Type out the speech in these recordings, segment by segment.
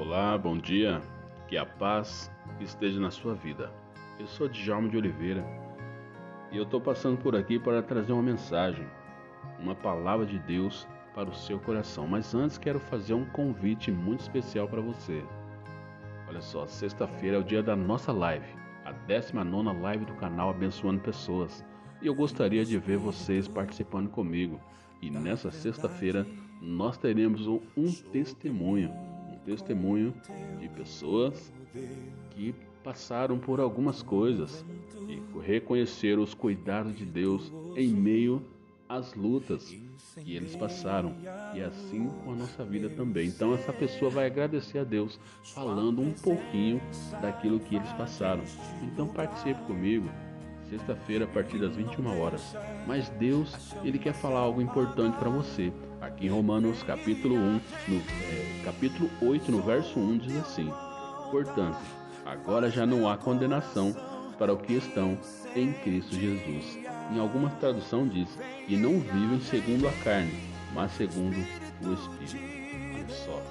Olá, bom dia. Que a paz esteja na sua vida. Eu sou Djalma de Oliveira e eu estou passando por aqui para trazer uma mensagem, uma palavra de Deus para o seu coração. Mas antes quero fazer um convite muito especial para você. Olha só, sexta-feira é o dia da nossa live, a 19 live do canal Abençoando Pessoas. E eu gostaria de ver vocês participando comigo. E nessa sexta-feira nós teremos um, um testemunho testemunho de pessoas que passaram por algumas coisas e reconheceram os cuidados de Deus em meio às lutas que eles passaram e assim com a nossa vida também. Então essa pessoa vai agradecer a Deus falando um pouquinho daquilo que eles passaram. Então participe comigo sexta-feira a partir das 21 horas. Mas Deus, ele quer falar algo importante para você. Aqui em Romanos capítulo 1, no é, capítulo 8, no verso 1 diz assim: Portanto, agora já não há condenação para o que estão em Cristo Jesus. Em alguma tradução diz: e não vivem segundo a carne, mas segundo o Espírito. Olha só.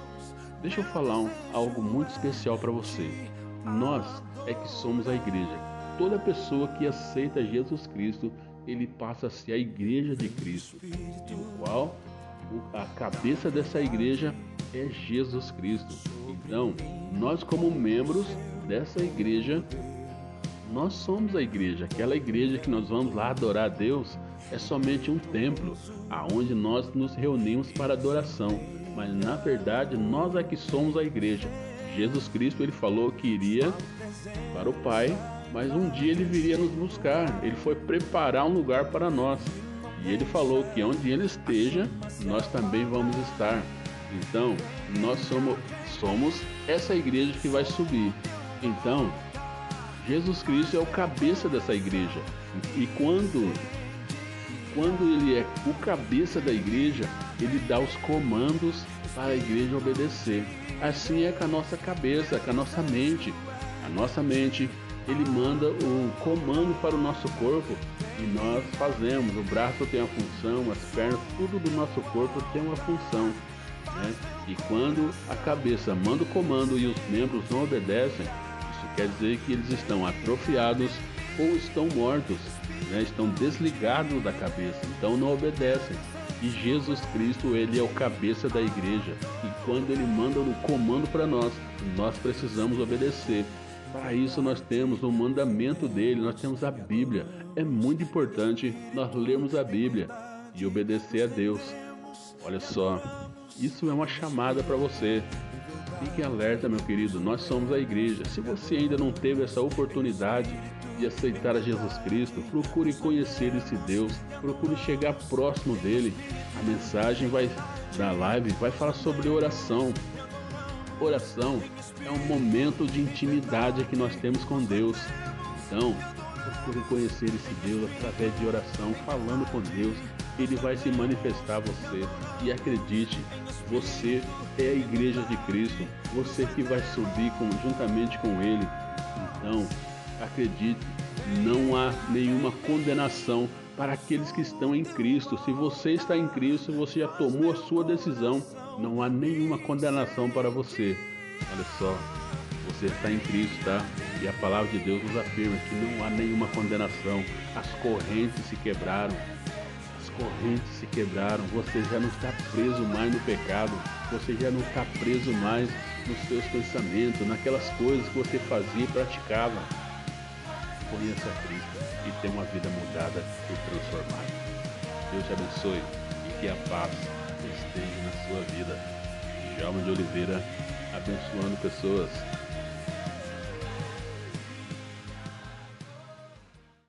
Deixa eu falar um, algo muito especial para você. Nós é que somos a igreja toda pessoa que aceita Jesus Cristo, ele passa a ser a igreja de Cristo, o qual a cabeça dessa igreja é Jesus Cristo. Então, nós como membros dessa igreja, nós somos a igreja. Aquela igreja que nós vamos lá adorar a Deus é somente um templo aonde nós nos reunimos para adoração. Mas na verdade, nós é que somos a igreja. Jesus Cristo ele falou que iria para o Pai mas um dia ele viria nos buscar. Ele foi preparar um lugar para nós. E ele falou que onde ele esteja, nós também vamos estar. Então, nós somos, somos essa igreja que vai subir. Então, Jesus Cristo é o cabeça dessa igreja. E quando quando ele é o cabeça da igreja, ele dá os comandos para a igreja obedecer. Assim é com a nossa cabeça, com a nossa mente. A nossa mente ele manda o comando para o nosso corpo e nós fazemos. O braço tem uma função, as pernas, tudo do nosso corpo tem uma função. Né? E quando a cabeça manda o comando e os membros não obedecem, isso quer dizer que eles estão atrofiados ou estão mortos, né? estão desligados da cabeça, então não obedecem. E Jesus Cristo, ele é o cabeça da igreja. E quando ele manda o comando para nós, nós precisamos obedecer. Para isso nós temos o mandamento dele, nós temos a Bíblia. É muito importante nós lermos a Bíblia e obedecer a Deus. Olha só, isso é uma chamada para você. Fique alerta, meu querido, nós somos a igreja. Se você ainda não teve essa oportunidade de aceitar a Jesus Cristo, procure conhecer esse Deus, procure chegar próximo dele. A mensagem vai da live vai falar sobre oração, Oração é um momento de intimidade que nós temos com Deus. Então, procure conhecer esse Deus através de oração, falando com Deus. Ele vai se manifestar a você. E acredite, você é a igreja de Cristo. Você que vai subir conjuntamente com Ele. Então, acredite, não há nenhuma condenação para aqueles que estão em Cristo. Se você está em Cristo, você já tomou a sua decisão não há nenhuma condenação para você. Olha só, você está em Cristo, tá? E a palavra de Deus nos afirma que não há nenhuma condenação. As correntes se quebraram. As correntes se quebraram. Você já não está preso mais no pecado. Você já não está preso mais nos seus pensamentos, naquelas coisas que você fazia e praticava. Conheça Cristo e tenha uma vida mudada e transformada. Deus te abençoe e que a paz esteja na sua vida. Djalma de Oliveira, abençoando pessoas.